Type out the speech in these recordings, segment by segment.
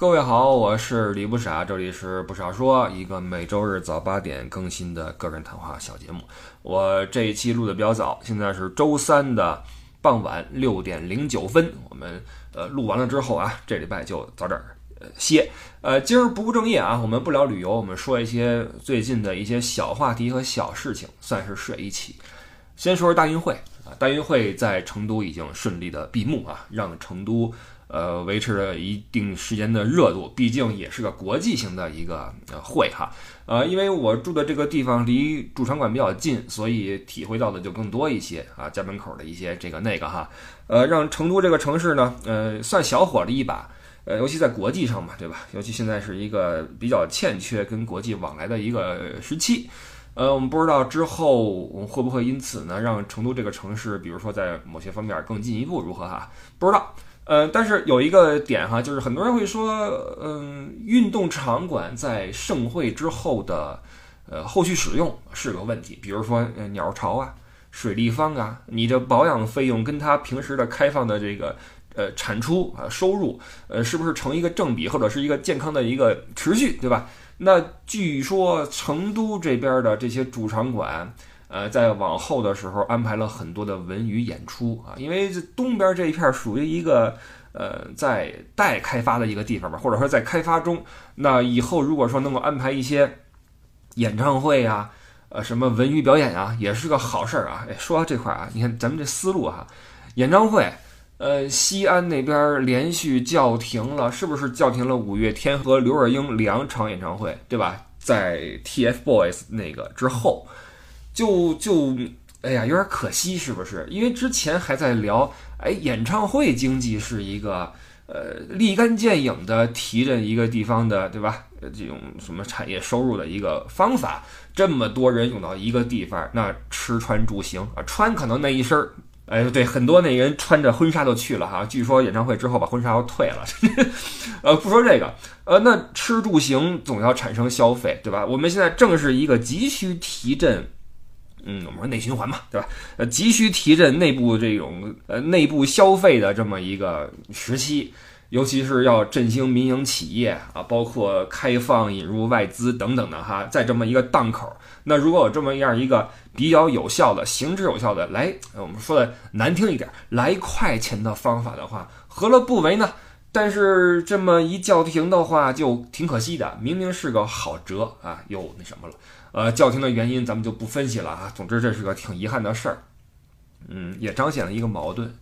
各位好，我是李不傻，这里是不傻说，一个每周日早八点更新的个人谈话小节目。我这一期录的比较早，现在是周三的傍晚六点零九分。我们呃录完了之后啊，这礼拜就早点呃歇。呃，今儿不务正业啊，我们不聊旅游，我们说一些最近的一些小话题和小事情，算是睡一起。先说说大运会啊，大运会在成都已经顺利的闭幕啊，让成都。呃，维持了一定时间的热度，毕竟也是个国际性的一个呃会哈。呃，因为我住的这个地方离主场馆比较近，所以体会到的就更多一些啊。家门口的一些这个那个哈，呃，让成都这个城市呢，呃，算小火了一把。呃，尤其在国际上嘛，对吧？尤其现在是一个比较欠缺跟国际往来的一个时期。呃，我们不知道之后会不会因此呢，让成都这个城市，比如说在某些方面更进一步如何哈？不知道。呃，但是有一个点哈，就是很多人会说，嗯，运动场馆在盛会之后的，呃，后续使用是个问题。比如说，呃，鸟巢啊、水立方啊，你这保养费用跟它平时的开放的这个，呃，产出啊、收入，呃，是不是成一个正比，或者是一个健康的一个持续，对吧？那据说成都这边的这些主场馆。呃，在往后的时候安排了很多的文娱演出啊，因为这东边这一片属于一个呃在待开发的一个地方吧，或者说在开发中。那以后如果说能够安排一些演唱会呀，呃，什么文娱表演啊，也是个好事儿啊。哎，说到这块啊，你看咱们这思路哈，演唱会，呃，西安那边连续叫停了，是不是叫停了五月天和刘若英两场演唱会，对吧？在 TFBOYS 那个之后。就就哎呀，有点可惜，是不是？因为之前还在聊，哎，演唱会经济是一个呃立竿见影的提振一个地方的，对吧？这种什么产业收入的一个方法。这么多人涌到一个地方，那吃穿住行啊，穿可能那一身儿，哎，对，很多那人穿着婚纱都去了哈。据说演唱会之后把婚纱要退了。呃，不说这个，呃，那吃住行总要产生消费，对吧？我们现在正是一个急需提振。嗯，我们说内循环嘛，对吧？呃，急需提振内部这种呃内部消费的这么一个时期，尤其是要振兴民营企业啊，包括开放引入外资等等的哈，在这么一个档口，那如果有这么样一个比较有效的、行之有效的来，我们说的难听一点，来快钱的方法的话，何乐不为呢？但是这么一叫停的话，就挺可惜的，明明是个好辙啊，又那什么了。呃，叫停的原因咱们就不分析了啊。总之这是个挺遗憾的事儿，嗯，也彰显了一个矛盾，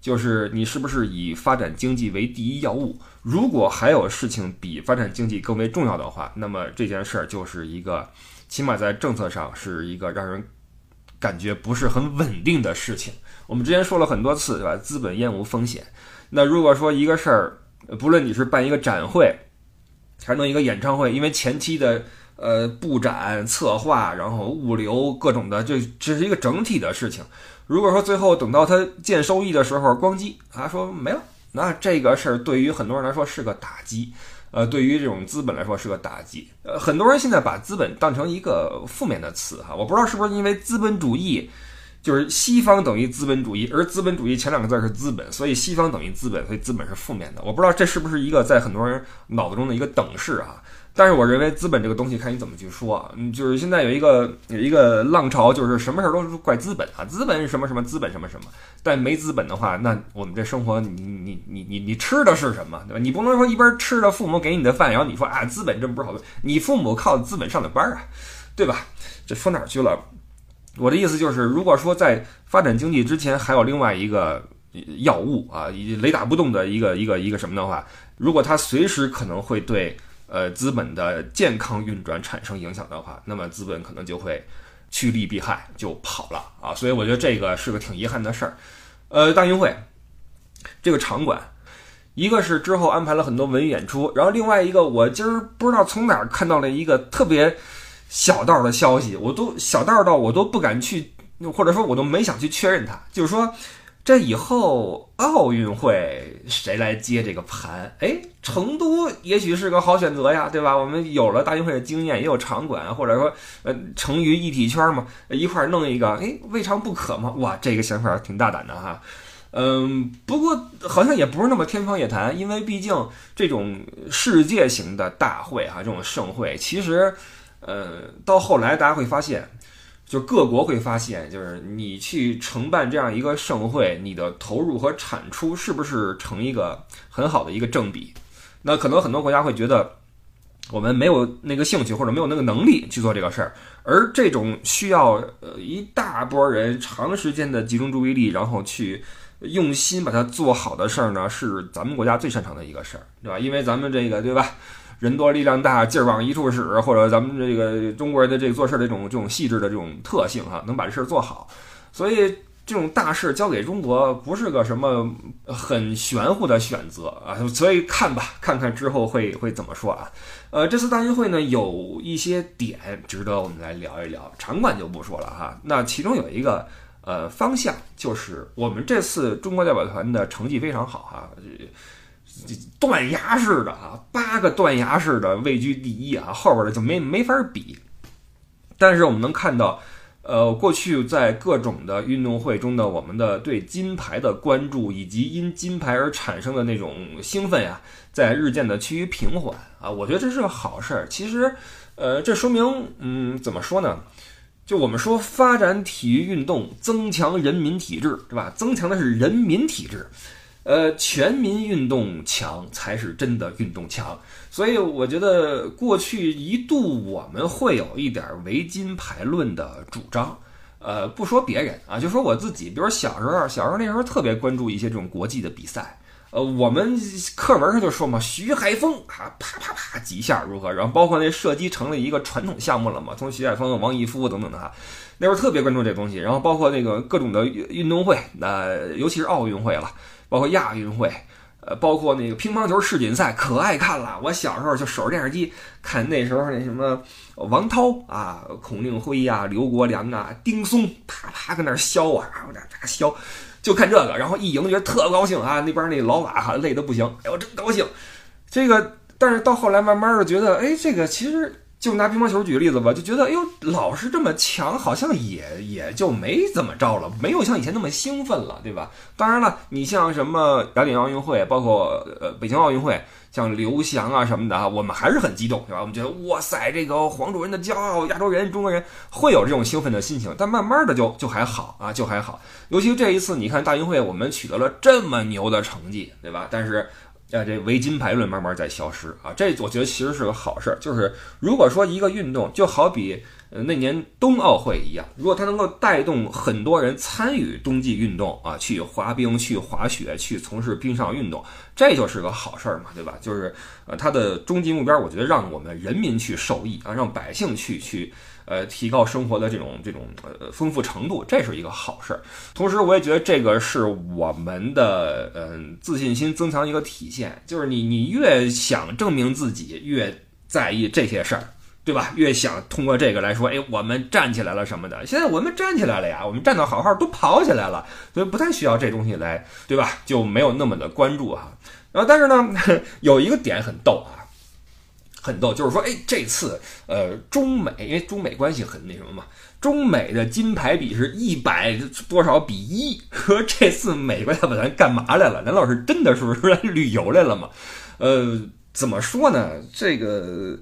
就是你是不是以发展经济为第一要务？如果还有事情比发展经济更为重要的话，那么这件事儿就是一个，起码在政策上是一个让人感觉不是很稳定的事情。我们之前说了很多次，对吧？资本厌恶风险。那如果说一个事儿，不论你是办一个展会，还是弄一个演唱会，因为前期的。呃，布展、策划，然后物流各种的，这这是一个整体的事情。如果说最后等到他见收益的时候，咣叽啊说没了，那这个事儿对于很多人来说是个打击，呃，对于这种资本来说是个打击。呃，很多人现在把资本当成一个负面的词哈，我不知道是不是因为资本主义，就是西方等于资本主义，而资本主义前两个字是资本，所以西方等于资本，所以资本是负面的。我不知道这是不是一个在很多人脑子中的一个等式啊。但是我认为资本这个东西看你怎么去说，嗯，就是现在有一个有一个浪潮，就是什么事儿都是怪资本啊，资本什么什么资本什么什么。但没资本的话，那我们这生活，你你你你你吃的是什么，对吧？你不能说一边吃着父母给你的饭，然后你说啊，资本真不是好东西，你父母靠资本上的班啊，对吧？这说哪儿去了？我的意思就是，如果说在发展经济之前还有另外一个药物啊，雷打不动的一个一个一个什么的话，如果它随时可能会对。呃，资本的健康运转产生影响的话，那么资本可能就会趋利避害，就跑了啊。所以我觉得这个是个挺遗憾的事儿。呃，大运会这个场馆，一个是之后安排了很多文艺演出，然后另外一个我今儿不知道从哪儿看到了一个特别小道的消息，我都小道到我都不敢去，或者说我都没想去确认它，就是说。这以后奥运会谁来接这个盘？哎，成都也许是个好选择呀，对吧？我们有了大运会的经验，也有场馆，或者说呃，成于一体圈嘛，一块弄一个，哎，未尝不可嘛。哇，这个想法挺大胆的哈。嗯，不过好像也不是那么天方夜谭，因为毕竟这种世界型的大会哈，这种盛会，其实，呃，到后来大家会发现，就各国会发现，就是你去承办这样一个盛会，你的投入和产出是不是成一个很好的一个正比？那可能很多国家会觉得。我们没有那个兴趣或者没有那个能力去做这个事儿，而这种需要呃一大波人长时间的集中注意力，然后去用心把它做好的事儿呢，是咱们国家最擅长的一个事儿，对吧？因为咱们这个对吧，人多力量大，劲儿往一处使，或者咱们这个中国人的这个做事的这种这种细致的这种特性哈，能把这事儿做好，所以。这种大事交给中国不是个什么很玄乎的选择啊，所以看吧，看看之后会会怎么说啊？呃，这次大运会呢，有一些点值得我们来聊一聊，场馆就不说了哈。那其中有一个呃方向，就是我们这次中国代表团的成绩非常好哈，断崖式的啊，八个断崖式的位居第一啊，后边的就没没法比。但是我们能看到。呃，过去在各种的运动会中的我们的对金牌的关注，以及因金牌而产生的那种兴奋呀，在日渐的趋于平缓啊，我觉得这是个好事儿。其实，呃，这说明，嗯，怎么说呢？就我们说发展体育运动，增强人民体质，对吧？增强的是人民体质。呃，全民运动强才是真的运动强，所以我觉得过去一度我们会有一点唯金牌论的主张。呃，不说别人啊，就说我自己，比如小时候，小时候那时候特别关注一些这种国际的比赛。呃，我们课文上就说嘛，徐海峰啊，啪啪啪几下如何？然后包括那射击成了一个传统项目了嘛，从徐海峰、王义夫等等的哈，那时候特别关注这东西。然后包括那个各种的运动会，那尤其是奥运会了。包括亚运会，呃，包括那个乒乓球世锦赛，可爱看了。我小时候就守着电视机看那时候那什么王涛啊、孔令辉呀、刘国梁啊、丁松，啪啪跟那削啊，我这这削，就看这个，然后一赢觉得特高兴啊。那边那老瓦哈累得不行，哎呦真高兴。这个，但是到后来慢慢的觉得，哎，这个其实。就拿乒乓球举个例子吧，就觉得哎呦，老是这么强，好像也也就没怎么着了，没有像以前那么兴奋了，对吧？当然了，你像什么雅典奥运会，包括呃北京奥运会，像刘翔啊什么的啊，我们还是很激动，对吧？我们觉得哇塞，这个黄种人的骄傲，亚洲人、中国人会有这种兴奋的心情。但慢慢的就就还好啊，就还好。尤其这一次，你看大运会，我们取得了这么牛的成绩，对吧？但是。啊，这唯金牌论慢慢在消失啊，这我觉得其实是个好事儿。就是如果说一个运动，就好比呃那年冬奥会一样，如果它能够带动很多人参与冬季运动啊，去滑冰、去滑雪、去从事冰上运动，这就是个好事儿嘛，对吧？就是呃它的终极目标，我觉得让我们人民去受益啊，让百姓去去。呃，提高生活的这种这种呃丰富程度，这是一个好事儿。同时，我也觉得这个是我们的嗯自信心增强一个体现，就是你你越想证明自己，越在意这些事儿，对吧？越想通过这个来说，哎，我们站起来了什么的。现在我们站起来了呀，我们站得好好，都跑起来了，所以不太需要这东西来，对吧？就没有那么的关注哈。然后，但是呢，有一个点很逗啊。很逗，就是说，哎，这次，呃，中美，因为中美关系很那什么嘛，中美的金牌比是一百多少比一，说这次美国要把咱干嘛来了？难道是真的是不是来旅游来了吗？呃，怎么说呢？这个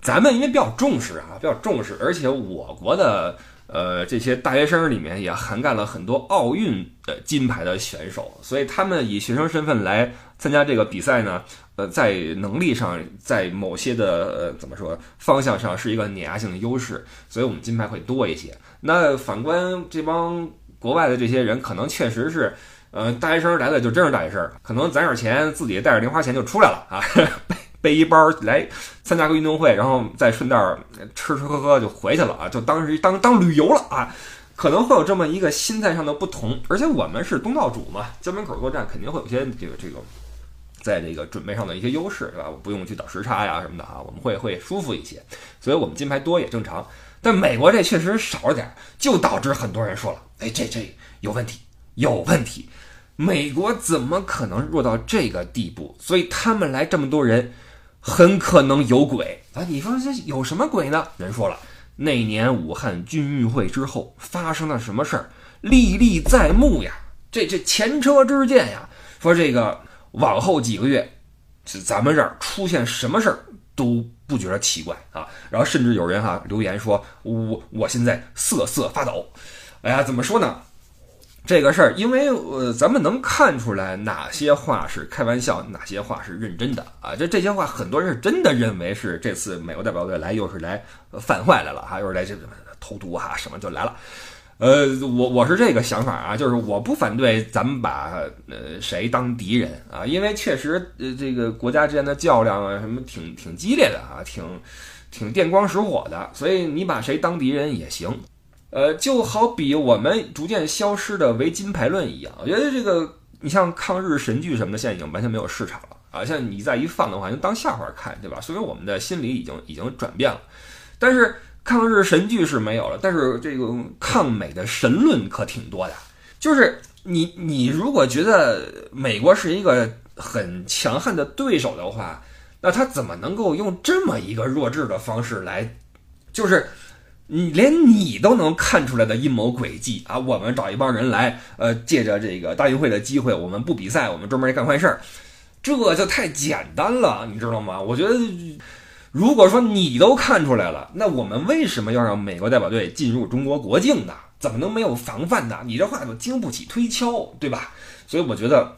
咱们因为比较重视啊，比较重视，而且我国的。呃，这些大学生里面也涵盖了很多奥运的金牌的选手，所以他们以学生身份来参加这个比赛呢，呃，在能力上，在某些的呃怎么说方向上是一个碾压性的优势，所以我们金牌会多一些。那反观这帮国外的这些人，可能确实是，呃，大学生来的就真是大学生，可能攒点钱，自己带着零花钱就出来了啊。背背一包来参加个运动会，然后再顺道吃吃喝喝就回去了啊，就当时当当旅游了啊，可能会有这么一个心态上的不同。而且我们是东道主嘛，家门口作战肯定会有些这个这个，在这个准备上的一些优势，对吧？我不用去倒时差呀什么的啊，我们会会舒服一些，所以我们金牌多也正常。但美国这确实少了点，就导致很多人说了，哎，这这有问题，有问题，美国怎么可能弱到这个地步？所以他们来这么多人。很可能有鬼啊！你说这有什么鬼呢？人说了，那年武汉军运会之后发生了什么事儿，历历在目呀。这这前车之鉴呀，说这个往后几个月，咱们这儿出现什么事儿都不觉得奇怪啊。然后甚至有人哈留言说，我我现在瑟瑟发抖。哎呀，怎么说呢？这个事儿，因为呃，咱们能看出来哪些话是开玩笑，哪些话是认真的啊。这这些话，很多人是真的认为是这次美国代表队来又是来犯坏来了哈，又是来这投毒哈，什么就来了。呃，我我是这个想法啊，就是我不反对咱们把呃谁当敌人啊，因为确实呃这个国家之间的较量啊什么挺挺激烈的啊，挺挺电光石火的，所以你把谁当敌人也行。呃，就好比我们逐渐消失的唯金牌论一样，我觉得这个你像抗日神剧什么的，现在已经完全没有市场了啊！像你再一放的话，就当笑话看，对吧？所以我们的心理已经已经转变了。但是抗日神剧是没有了，但是这个抗美的神论可挺多的。就是你你如果觉得美国是一个很强悍的对手的话，那他怎么能够用这么一个弱智的方式来，就是？你连你都能看出来的阴谋诡计啊！我们找一帮人来，呃，借着这个大运会的机会，我们不比赛，我们专门干坏事儿，这就太简单了，你知道吗？我觉得，如果说你都看出来了，那我们为什么要让美国代表队进入中国国境呢？怎么能没有防范呢？你这话就经不起推敲，对吧？所以我觉得。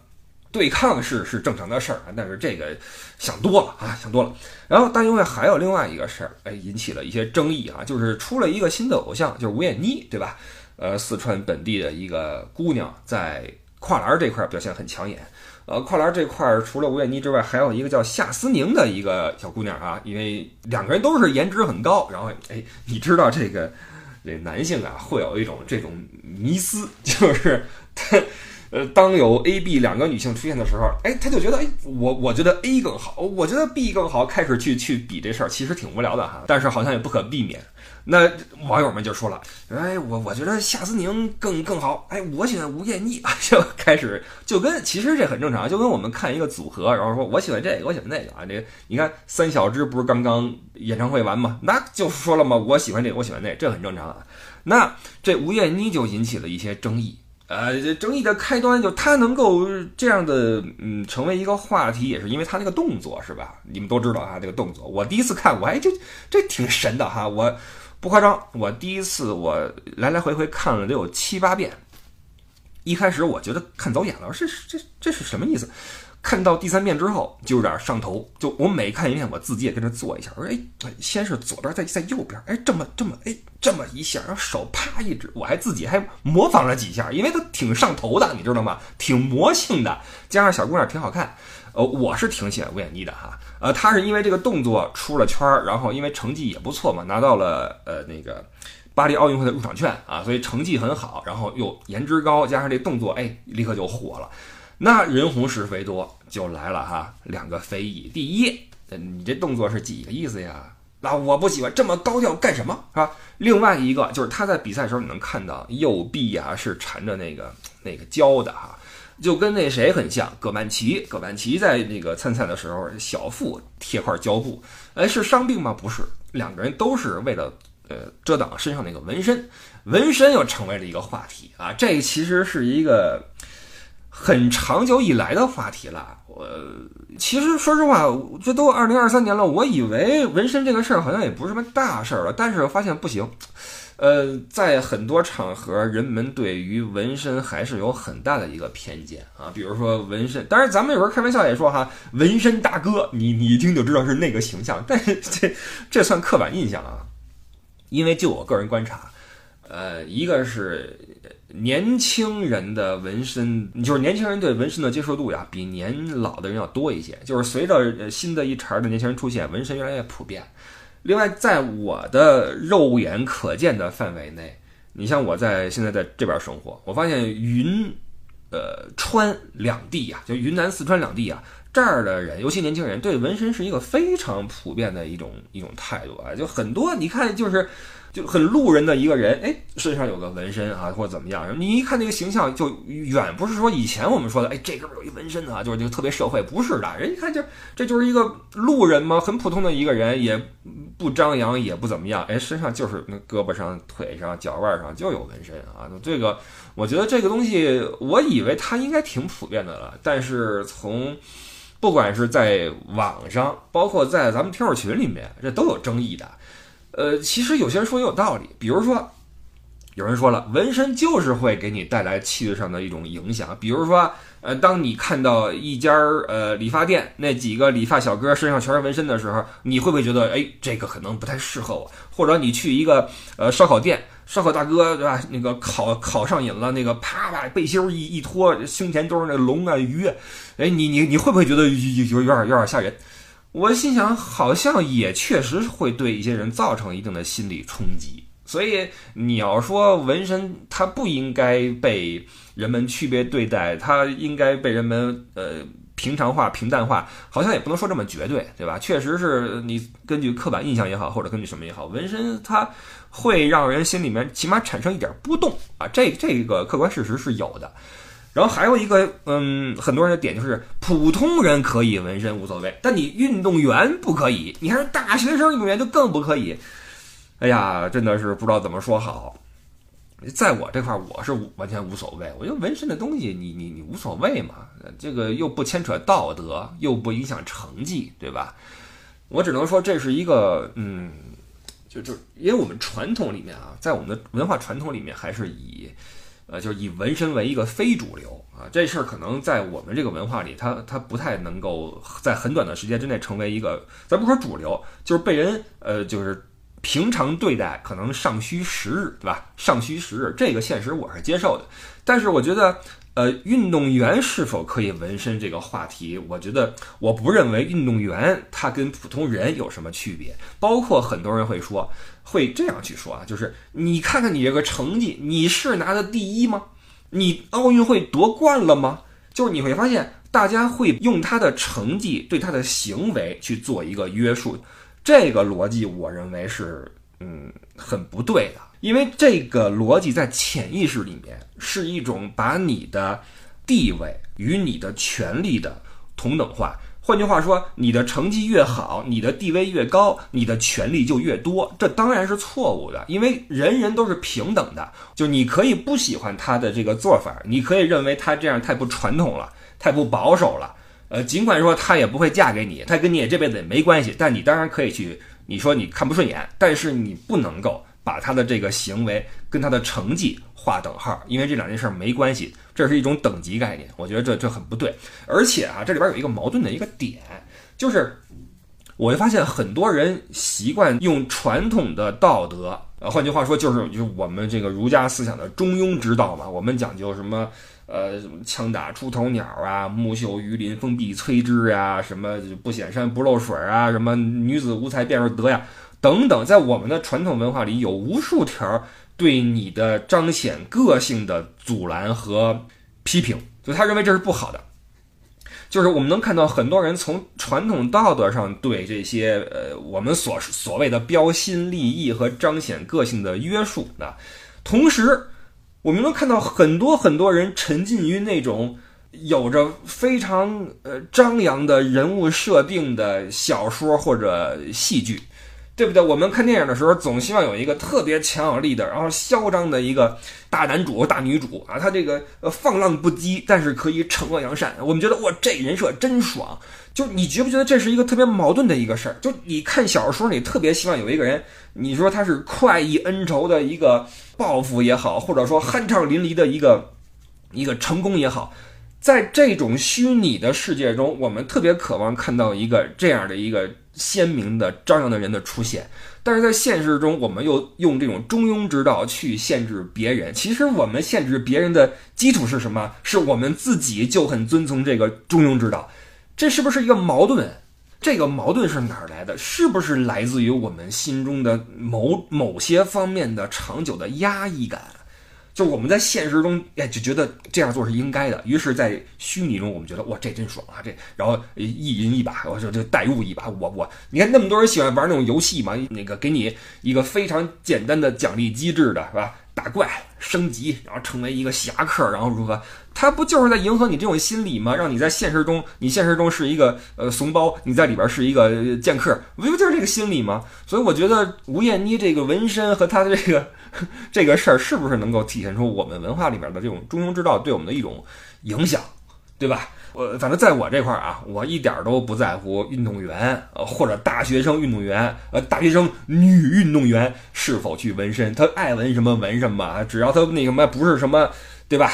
对抗是是正常的事儿啊，但是这个想多了啊，想多了。然后大运会还有另外一个事儿，哎，引起了一些争议啊，就是出了一个新的偶像，就是吴艳妮，对吧？呃，四川本地的一个姑娘，在跨栏这块表现很抢眼。呃，跨栏这块儿除了吴艳妮之外，还有一个叫夏思宁的一个小姑娘啊，因为两个人都是颜值很高。然后，哎，你知道这个这男性啊，会有一种这种迷思，就是他。呃，当有 A、B 两个女性出现的时候，哎，他就觉得，哎，我我觉得 A 更好，我觉得 B 更好，开始去去比这事儿，其实挺无聊的哈。但是好像也不可避免。那网友们就说了，哎，我我觉得夏思宁更更好，哎，我喜欢吴艳妮，就开始就跟其实这很正常，就跟我们看一个组合，然后说我喜欢这个，我喜欢那个啊。这你看三小只不是刚刚演唱会完吗？那就说了嘛，我喜欢这个，我喜欢那，这很正常啊。那这吴艳妮就引起了一些争议。呃，这争议的开端就他能够这样的，嗯，成为一个话题，也是因为他那个动作，是吧？你们都知道啊，这个动作，我第一次看，我还就这挺神的哈，我不夸张，我第一次我来来回回看了得有七八遍，一开始我觉得看走眼了，这是这这是什么意思？看到第三遍之后就有点上头，就我每看一遍，我自己也跟着做一下。我说，哎，先是左边，再再右边，哎，这么这么，哎，这么一下，然后手啪一指，我还自己还模仿了几下，因为它挺上头的，你知道吗？挺魔性的，加上小姑娘挺好看，呃，我是挺喜欢吴艳妮的哈。呃，她是因为这个动作出了圈儿，然后因为成绩也不错嘛，拿到了呃那个巴黎奥运会的入场券啊，所以成绩很好，然后又颜值高，加上这动作，哎，立刻就火了。那人红是非多就来了哈，两个非议。第一，你这动作是几个意思呀？那我不喜欢这么高调干什么，是吧？另外一个就是他在比赛时候你能看到右臂啊是缠着那个那个胶的哈，就跟那谁很像，葛曼棋。葛曼棋在那个参赛的时候小腹贴块胶布，哎，是伤病吗？不是，两个人都是为了呃遮挡身上那个纹身，纹身又成为了一个话题啊。这其实是一个。很长久以来的话题了。呃其实说实话，这都二零二三年了，我以为纹身这个事儿好像也不是什么大事儿了。但是发现不行，呃，在很多场合，人们对于纹身还是有很大的一个偏见啊。比如说纹身，当然咱们有时候开玩笑也说哈，纹身大哥，你你一听就知道是那个形象。但是这这算刻板印象啊，因为就我个人观察，呃，一个是。年轻人的纹身，就是年轻人对纹身的接受度呀，比年老的人要多一些。就是随着新的一茬的年轻人出现，纹身越来越普遍。另外，在我的肉眼可见的范围内，你像我在现在在这边生活，我发现云、呃川两地呀，就云南、四川两地啊，这儿的人，尤其年轻人，对纹身是一个非常普遍的一种一种态度啊。就很多，你看，就是。就很路人的一个人，哎，身上有个纹身啊，或者怎么样，你一看那个形象，就远不是说以前我们说的，哎，这哥们有一纹身啊，就是就特别社会，不是的，人一看就这就是一个路人嘛，很普通的一个人，也不张扬，也不怎么样，哎，身上就是那胳膊上、腿上、脚腕上就有纹身啊，这个我觉得这个东西，我以为它应该挺普遍的了，但是从不管是在网上，包括在咱们听友群里面，这都有争议的。呃，其实有些人说也有道理，比如说，有人说了，纹身就是会给你带来气质上的一种影响。比如说，呃，当你看到一家儿呃理发店那几个理发小哥身上全是纹身的时候，你会不会觉得，哎，这个可能不太适合我？或者你去一个呃烧烤店，烧烤大哥对吧？那个烤烤上瘾了，那个啪啪背心一一脱，胸前都是那龙啊鱼，哎，你你你会不会觉得有有有点有点吓人？我心想，好像也确实会对一些人造成一定的心理冲击。所以你要说纹身，它不应该被人们区别对待，它应该被人们呃平常化、平淡化，好像也不能说这么绝对，对吧？确实是你根据刻板印象也好，或者根据什么也好，纹身它会让人心里面起码产生一点波动啊，这这个客观事实是有的。然后还有一个，嗯，很多人的点就是普通人可以纹身无所谓，但你运动员不可以，你还是大学生运动员就更不可以。哎呀，真的是不知道怎么说好。在我这块，我是完全无所谓。我觉得纹身的东西，你你你无所谓嘛，这个又不牵扯道德，又不影响成绩，对吧？我只能说这是一个，嗯，就就因为我们传统里面啊，在我们的文化传统里面，还是以。呃，就是以纹身为一个非主流啊，这事儿可能在我们这个文化里，它它不太能够在很短的时间之内成为一个，咱不说主流，就是被人呃，就是平常对待，可能尚需时日，对吧？尚需时日，这个现实我是接受的，但是我觉得。呃，运动员是否可以纹身这个话题，我觉得我不认为运动员他跟普通人有什么区别。包括很多人会说，会这样去说啊，就是你看看你这个成绩，你是拿的第一吗？你奥运会夺冠了吗？就是你会发现，大家会用他的成绩对他的行为去做一个约束，这个逻辑我认为是嗯很不对的。因为这个逻辑在潜意识里面是一种把你的地位与你的权利的同等化。换句话说，你的成绩越好，你的地位越高，你的权利就越多。这当然是错误的，因为人人都是平等的。就你可以不喜欢他的这个做法，你可以认为他这样太不传统了，太不保守了。呃，尽管说他也不会嫁给你，他跟你也这辈子也没关系。但你当然可以去，你说你看不顺眼，但是你不能够。把他的这个行为跟他的成绩划等号，因为这两件事没关系，这是一种等级概念，我觉得这这很不对。而且啊，这里边有一个矛盾的一个点，就是我会发现很多人习惯用传统的道德，呃，换句话说就是就是我们这个儒家思想的中庸之道嘛，我们讲究什么呃枪打出头鸟啊，木秀于林，风必摧之呀，什么不显山不漏水啊，什么女子无才便是德呀。等等，在我们的传统文化里，有无数条对你的彰显个性的阻拦和批评，就他认为这是不好的。就是我们能看到很多人从传统道德上对这些呃我们所所谓的标新立异和彰显个性的约束的，同时，我们能看到很多很多人沉浸于那种有着非常呃张扬的人物设定的小说或者戏剧。对不对？我们看电影的时候，总希望有一个特别强有力的，然后嚣张的一个大男主、大女主啊，他这个呃放浪不羁，但是可以惩恶扬善。我们觉得哇，这人设真爽。就你觉不觉得这是一个特别矛盾的一个事儿？就你看小说，你特别希望有一个人，你说他是快意恩仇的一个报复也好，或者说酣畅淋漓的一个一个成功也好。在这种虚拟的世界中，我们特别渴望看到一个这样的一个鲜明的、张扬的人的出现。但是在现实中，我们又用这种中庸之道去限制别人。其实我们限制别人的基础是什么？是我们自己就很遵从这个中庸之道。这是不是一个矛盾？这个矛盾是哪儿来的？是不是来自于我们心中的某某些方面的长久的压抑感？就我们在现实中，哎，就觉得这样做是应该的。于是，在虚拟中，我们觉得哇，这真爽啊！这，然后一人一把，我就就代入一把。我我，你看那么多人喜欢玩那种游戏嘛，那个给你一个非常简单的奖励机制的是吧？打怪升级，然后成为一个侠客，然后如何？他不就是在迎合你这种心理吗？让你在现实中，你现实中是一个呃怂包，你在里边是一个剑客，不就是这个心理吗？所以我觉得吴艳妮这个纹身和她的这个 这个事儿，是不是能够体现出我们文化里面的这种中庸之道对我们的一种影响，对吧？我反正在我这块儿啊，我一点都不在乎运动员呃或者大学生运动员呃大学生女运动员是否去纹身，他爱纹什么纹什么，只要他那什么不是什么，对吧？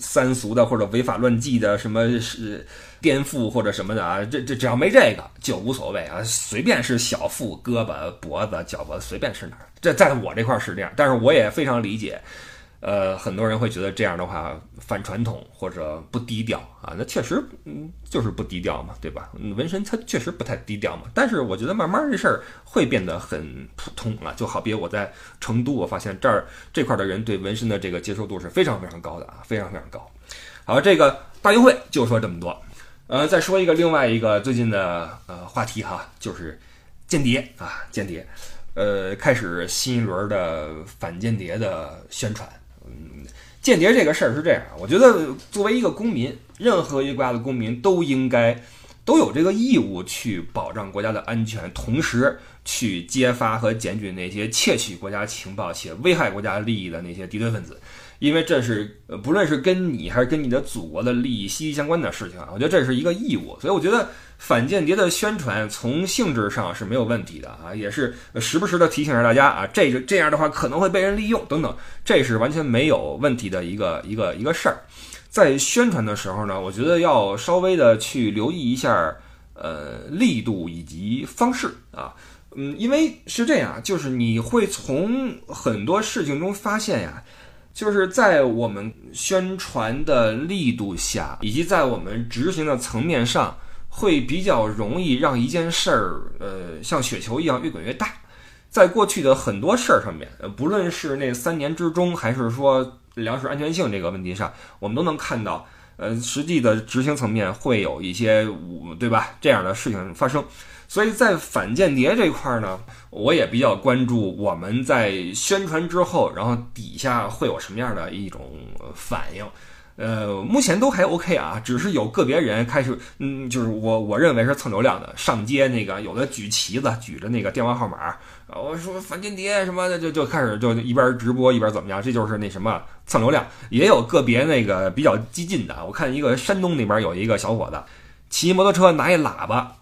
三俗的或者违法乱纪的什么是颠覆或者什么的啊，这这只要没这个就无所谓啊，随便是小腹、胳膊、脖子、脚脖子，随便是哪儿，这在我这块是这样，但是我也非常理解。呃，很多人会觉得这样的话反传统或者不低调啊，那确实，嗯，就是不低调嘛，对吧？纹身它确实不太低调嘛。但是我觉得慢慢这事儿会变得很普通了，就好比我在成都，我发现这儿这块的人对纹身的这个接受度是非常非常高的啊，非常非常高。好，这个大运会就说这么多，呃，再说一个另外一个最近的呃话题哈，就是间谍啊，间谍，呃，开始新一轮的反间谍的宣传。间谍这个事儿是这样，我觉得作为一个公民，任何一个国家的公民都应该都有这个义务去保障国家的安全，同时去揭发和检举那些窃取国家情报且危害国家利益的那些敌对分子。因为这是呃，不论是跟你还是跟你的祖国的利益息息相关的事情啊，我觉得这是一个义务，所以我觉得反间谍的宣传从性质上是没有问题的啊，也是时不时的提醒着大家啊，这个这样的话可能会被人利用等等，这是完全没有问题的一个 一个一个事儿。在宣传的时候呢，我觉得要稍微的去留意一下呃力度以及方式啊，嗯，因为是这样，就是你会从很多事情中发现呀。就是在我们宣传的力度下，以及在我们执行的层面上，会比较容易让一件事儿，呃，像雪球一样越滚越大。在过去的很多事儿上面，呃，不论是那三年之中，还是说粮食安全性这个问题上，我们都能看到，呃，实际的执行层面会有一些，对吧？这样的事情发生。所以在反间谍这块呢，我也比较关注我们在宣传之后，然后底下会有什么样的一种反应。呃，目前都还 OK 啊，只是有个别人开始，嗯，就是我我认为是蹭流量的，上街那个有的举旗子，举着那个电话号码，我说反间谍什么的，就就开始就一边直播一边怎么样，这就是那什么蹭流量。也有个别那个比较激进的，我看一个山东那边有一个小伙子骑摩托车拿一喇叭。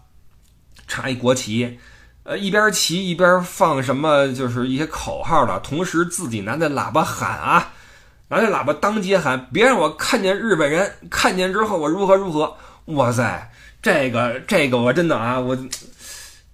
插一国旗，呃，一边骑一边放什么，就是一些口号的，同时自己拿着喇叭喊啊，拿着喇叭当街喊，别让我看见日本人，看见之后我如何如何。哇塞，这个这个我真的啊，我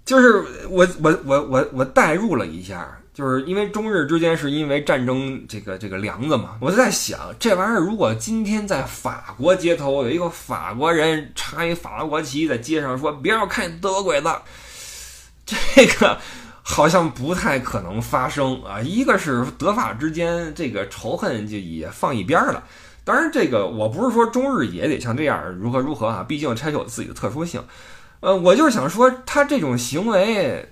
就是我我我我我代入了一下。就是因为中日之间是因为战争这个这个梁子嘛，我就在想这玩意儿如果今天在法国街头有一个法国人插一法国国旗在街上说别让我看见德国鬼子，这个好像不太可能发生啊。一个是德法之间这个仇恨就也放一边了，当然这个我不是说中日也得像这样如何如何啊，毕竟它有自己的特殊性。呃，我就是想说他这种行为。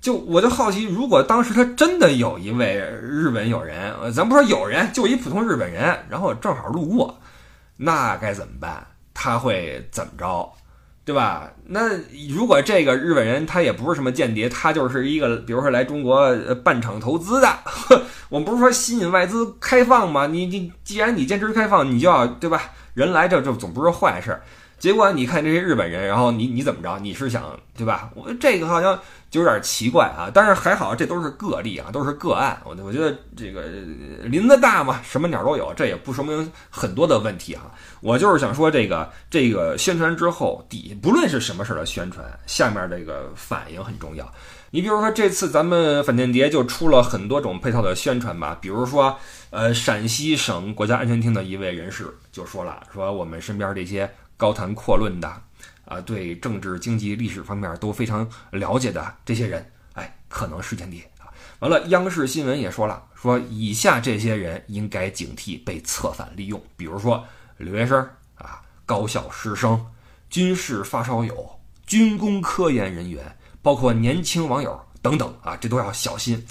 就我就好奇，如果当时他真的有一位日本友人，咱不说友人，就一普通日本人，然后正好路过，那该怎么办？他会怎么着，对吧？那如果这个日本人他也不是什么间谍，他就是一个，比如说来中国办厂投资的，我们不是说吸引外资开放吗？你你既然你坚持开放，你就要对吧？人来这这总不是坏事。结果你看这些日本人，然后你你怎么着？你是想对吧？我这个好像就有点奇怪啊。但是还好，这都是个例啊，都是个案。我我觉得这个林子大嘛，什么鸟都有，这也不说明很多的问题哈。我就是想说，这个这个宣传之后，底不论是什么事儿的宣传，下面这个反应很重要。你比如说这次咱们反间谍就出了很多种配套的宣传吧，比如说呃陕西省国家安全厅的一位人士就说了，说我们身边这些。高谈阔论的，啊，对政治、经济、历史方面都非常了解的这些人，哎，可能是间谍啊。完了，央视新闻也说了，说以下这些人应该警惕被策反利用，比如说留学生啊、高校师生、军事发烧友、军工科研人员，包括年轻网友等等啊，这都要小心。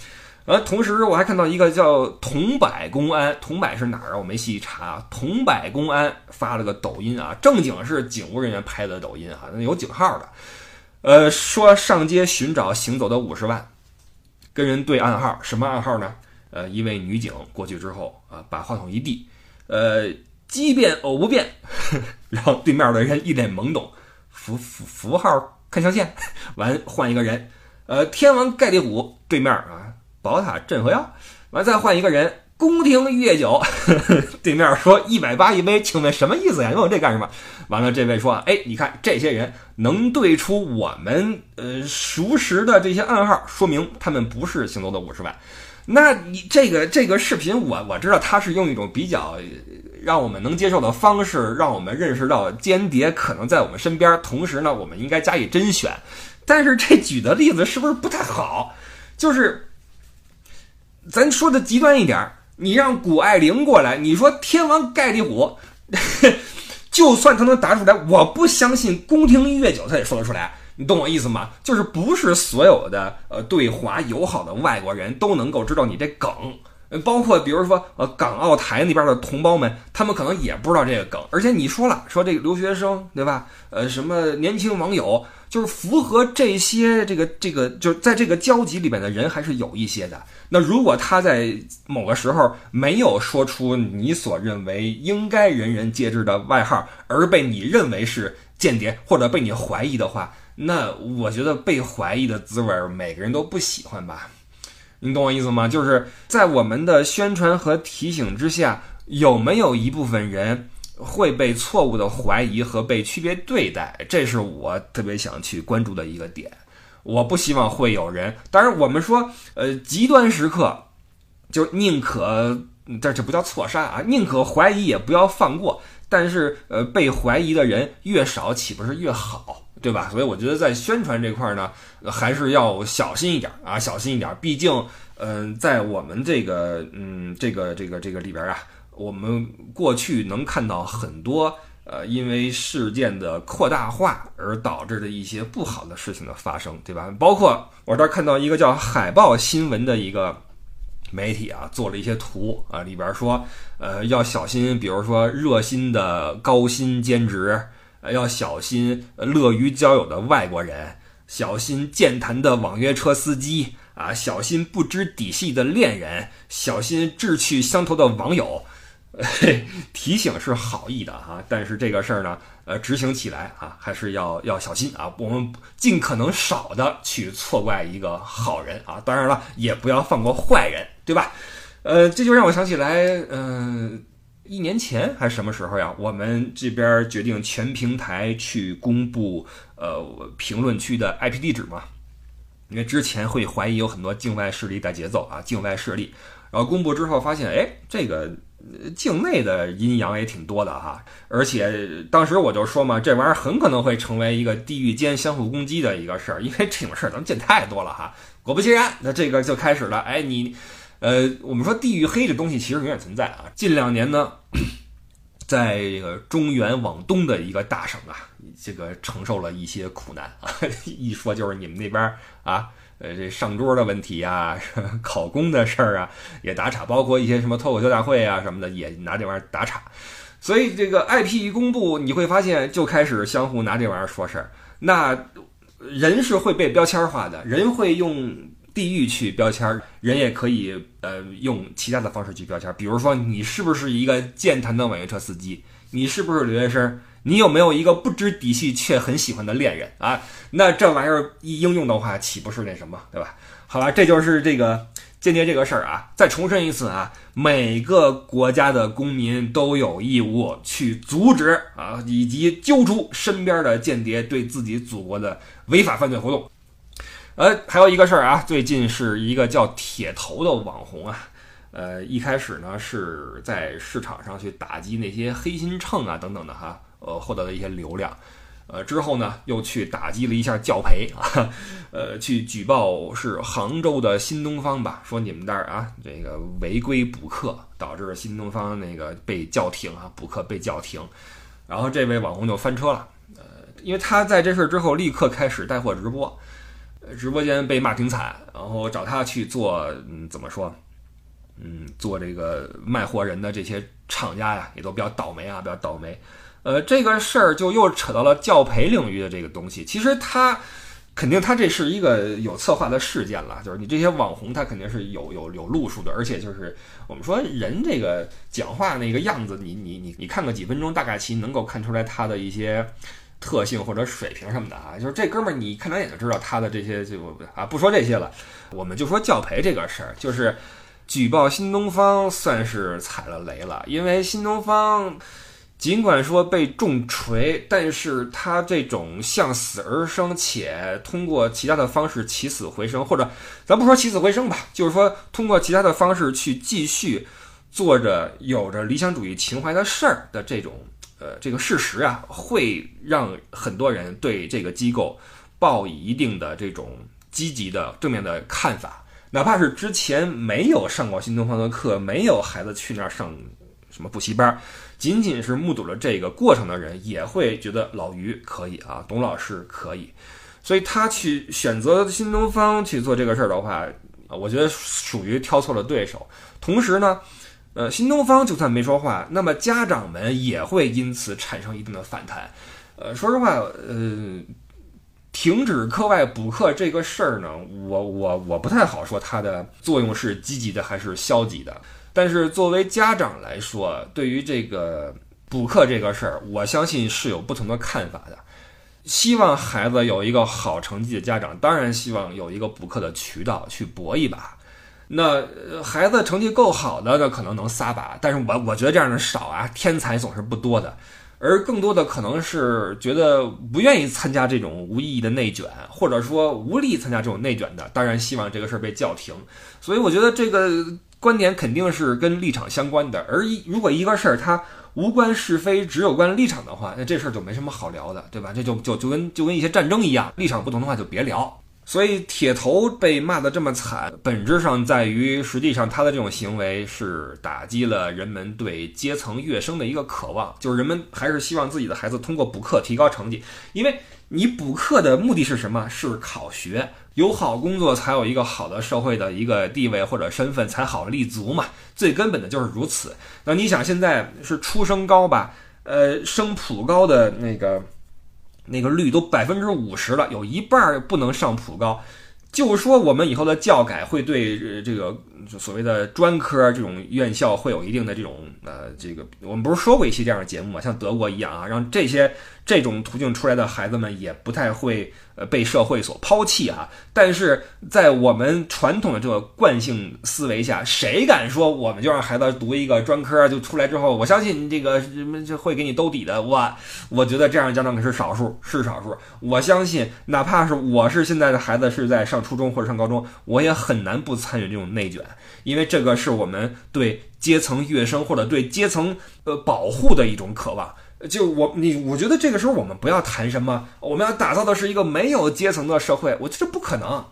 呃，同时我还看到一个叫桐柏公安，桐柏是哪儿啊？我没细查。桐柏公安发了个抖音啊，正经是警务人员拍的抖音啊，那有警号的。呃，说上街寻找行走的五十万，跟人对暗号，什么暗号呢？呃，一位女警过去之后啊，把话筒一递，呃，奇变偶不变，然后对面的人一脸懵懂，符符符号看象限，完换一个人，呃，天王盖地虎对面啊。宝塔镇河妖，完再换一个人，宫廷御宴酒，对面说一百八一杯，请问什么意思呀？问我这干什么？完了，这位说，哎，你看这些人能对出我们呃熟识的这些暗号，说明他们不是行走的五十万。那你这个这个视频，我我知道他是用一种比较让我们能接受的方式，让我们认识到间谍可能在我们身边，同时呢，我们应该加以甄选。但是这举的例子是不是不太好？就是。咱说的极端一点你让谷爱凌过来，你说天王盖地虎，就算他能答出来，我不相信宫廷御乐酒他也说得出来，你懂我意思吗？就是不是所有的呃对华友好的外国人都能够知道你这梗，包括比如说呃港澳台那边的同胞们，他们可能也不知道这个梗，而且你说了说这个留学生对吧？呃什么年轻网友。就是符合这些这个这个，就是在这个交集里面的人还是有一些的。那如果他在某个时候没有说出你所认为应该人人皆知的外号，而被你认为是间谍或者被你怀疑的话，那我觉得被怀疑的滋味每个人都不喜欢吧？你懂我意思吗？就是在我们的宣传和提醒之下，有没有一部分人？会被错误的怀疑和被区别对待，这是我特别想去关注的一个点。我不希望会有人，当然我们说，呃，极端时刻就宁可，这这不叫错杀啊，宁可怀疑也不要放过。但是，呃，被怀疑的人越少，岂不是越好，对吧？所以我觉得在宣传这块呢，还是要小心一点啊，小心一点。毕竟，嗯，在我们这个，嗯，这个这个这个里边啊。我们过去能看到很多，呃，因为事件的扩大化而导致的一些不好的事情的发生，对吧？包括我这儿看到一个叫海报新闻的一个媒体啊，做了一些图啊，里边说，呃，要小心，比如说热心的高薪兼职，呃，要小心乐于交友的外国人，小心健谈的网约车司机啊，小心不知底细的恋人，小心志趣相投的网友。提醒是好意的哈，但是这个事儿呢，呃，执行起来啊，还是要要小心啊。我们尽可能少的去错怪一个好人啊，当然了，也不要放过坏人，对吧？呃，这就让我想起来，嗯，一年前还是什么时候呀？我们这边决定全平台去公布呃评论区的 IP 地址嘛，因为之前会怀疑有很多境外势力带节奏啊，境外势力，然后公布之后发现，哎，这个。境内的阴阳也挺多的哈，而且当时我就说嘛，这玩意儿很可能会成为一个地域间相互攻击的一个事儿，因为这种事儿咱们见太多了哈。果不其然，那这个就开始了。哎，你，呃，我们说地域黑这东西其实永远存在啊。近两年呢，在这个中原往东的一个大省啊，这个承受了一些苦难啊。一说就是你们那边啊。呃，这上桌的问题呀，考公的事儿啊，也打岔，包括一些什么脱口秀大会啊什么的，也拿这玩意儿打岔。所以这个 IP 一公布，你会发现就开始相互拿这玩意儿说事儿。那人是会被标签化的，人会用地域去标签，人也可以呃用其他的方式去标签。比如说，你是不是一个健谈的网约车司机？你是不是留学生？你有没有一个不知底细却很喜欢的恋人啊？那这玩意儿一应用的话，岂不是那什么，对吧？好吧，这就是这个间谍这个事儿啊。再重申一次啊，每个国家的公民都有义务去阻止啊，以及揪出身边的间谍对自己祖国的违法犯罪活动。呃，还有一个事儿啊，最近是一个叫铁头的网红啊。呃，一开始呢是在市场上去打击那些黑心秤啊等等的哈，呃，获得了一些流量，呃，之后呢，又去打击了一下教培啊，呃，去举报是杭州的新东方吧，说你们那儿啊，这个违规补课，导致新东方那个被叫停啊，补课被叫停。然后这位网红就翻车了，呃，因为他在这事儿之后立刻开始带货直播，直播间被骂挺惨，然后找他去做，嗯，怎么说？嗯，做这个卖货人的这些厂家呀，也都比较倒霉啊，比较倒霉。呃，这个事儿就又扯到了教培领域的这个东西。其实他肯定他这是一个有策划的事件了，就是你这些网红他肯定是有有有路数的，而且就是我们说人这个讲话那个样子，你你你你看个几分钟，大概其能够看出来他的一些特性或者水平什么的啊。就是这哥们儿，你看两眼就知道他的这些就啊，不说这些了，我们就说教培这个事儿，就是举报新东方算是踩了雷了，因为新东方。尽管说被重锤，但是他这种向死而生，且通过其他的方式起死回生，或者咱不说起死回生吧，就是说通过其他的方式去继续做着有着理想主义情怀的事儿的这种呃这个事实啊，会让很多人对这个机构抱以一定的这种积极的正面的看法，哪怕是之前没有上过新东方的课，没有孩子去那儿上什么补习班。仅仅是目睹了这个过程的人，也会觉得老于可以啊，董老师可以，所以他去选择新东方去做这个事儿的话，我觉得属于挑错了对手。同时呢，呃，新东方就算没说话，那么家长们也会因此产生一定的反弹。呃，说实话，呃，停止课外补课这个事儿呢，我我我不太好说它的作用是积极的还是消极的。但是作为家长来说，对于这个补课这个事儿，我相信是有不同的看法的。希望孩子有一个好成绩的家长，当然希望有一个补课的渠道去搏一把。那孩子成绩够好的，那可能能撒把。但是我我觉得这样的少啊，天才总是不多的。而更多的可能是觉得不愿意参加这种无意义的内卷，或者说无力参加这种内卷的，当然希望这个事儿被叫停。所以我觉得这个。观点肯定是跟立场相关的，而一如果一个事儿它无关是非，只有关立场的话，那这事儿就没什么好聊的，对吧？这就就就跟就跟一些战争一样，立场不同的话就别聊。所以铁头被骂得这么惨，本质上在于，实际上他的这种行为是打击了人们对阶层跃升的一个渴望，就是人们还是希望自己的孩子通过补课提高成绩，因为你补课的目的是什么？是考学。有好工作，才有一个好的社会的一个地位或者身份，才好立足嘛。最根本的就是如此。那你想，现在是初升高吧？呃，升普高的那个那个率都百分之五十了，有一半不能上普高。就说我们以后的教改会对这个所谓的专科这种院校会有一定的这种呃，这个我们不是说过一期这样的节目嘛？像德国一样啊，让这些这种途径出来的孩子们也不太会。呃，被社会所抛弃啊！但是在我们传统的这个惯性思维下，谁敢说我们就让孩子读一个专科就出来之后，我相信这个什么就会给你兜底的。我我觉得这样的家长可是少数，是少数。我相信，哪怕是我是现在的孩子是在上初中或者上高中，我也很难不参与这种内卷，因为这个是我们对阶层跃升或者对阶层呃保护的一种渴望。就我你，我觉得这个时候我们不要谈什么，我们要打造的是一个没有阶层的社会。我觉得不可能，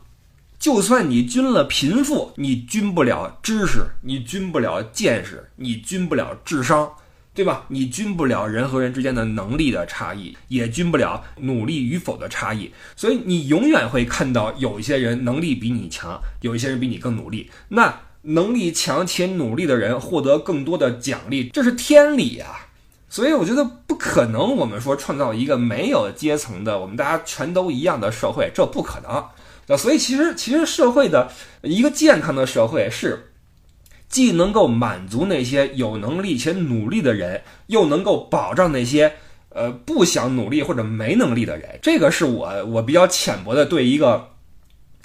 就算你均了贫富，你均不了知识，你均不了见识，你均不了智商，对吧？你均不了人和人之间的能力的差异，也均不了努力与否的差异。所以你永远会看到有一些人能力比你强，有一些人比你更努力。那能力强且努力的人获得更多的奖励，这是天理呀。所以我觉得不可能，我们说创造一个没有阶层的，我们大家全都一样的社会，这不可能。那所以其实其实社会的一个健康的社会是，既能够满足那些有能力且努力的人，又能够保障那些呃不想努力或者没能力的人。这个是我我比较浅薄的对一个